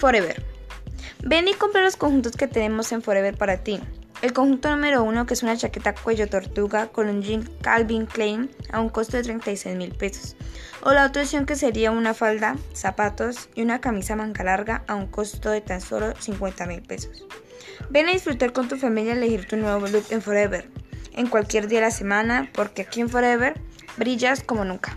Forever. Ven y compra los conjuntos que tenemos en Forever para ti. El conjunto número uno, que es una chaqueta cuello tortuga con un jean Calvin Klein a un costo de 36 mil pesos. O la otra opción que sería una falda, zapatos y una camisa manga larga a un costo de tan solo 50 mil pesos. Ven a disfrutar con tu familia y elegir tu nuevo look en Forever, en cualquier día de la semana, porque aquí en Forever brillas como nunca.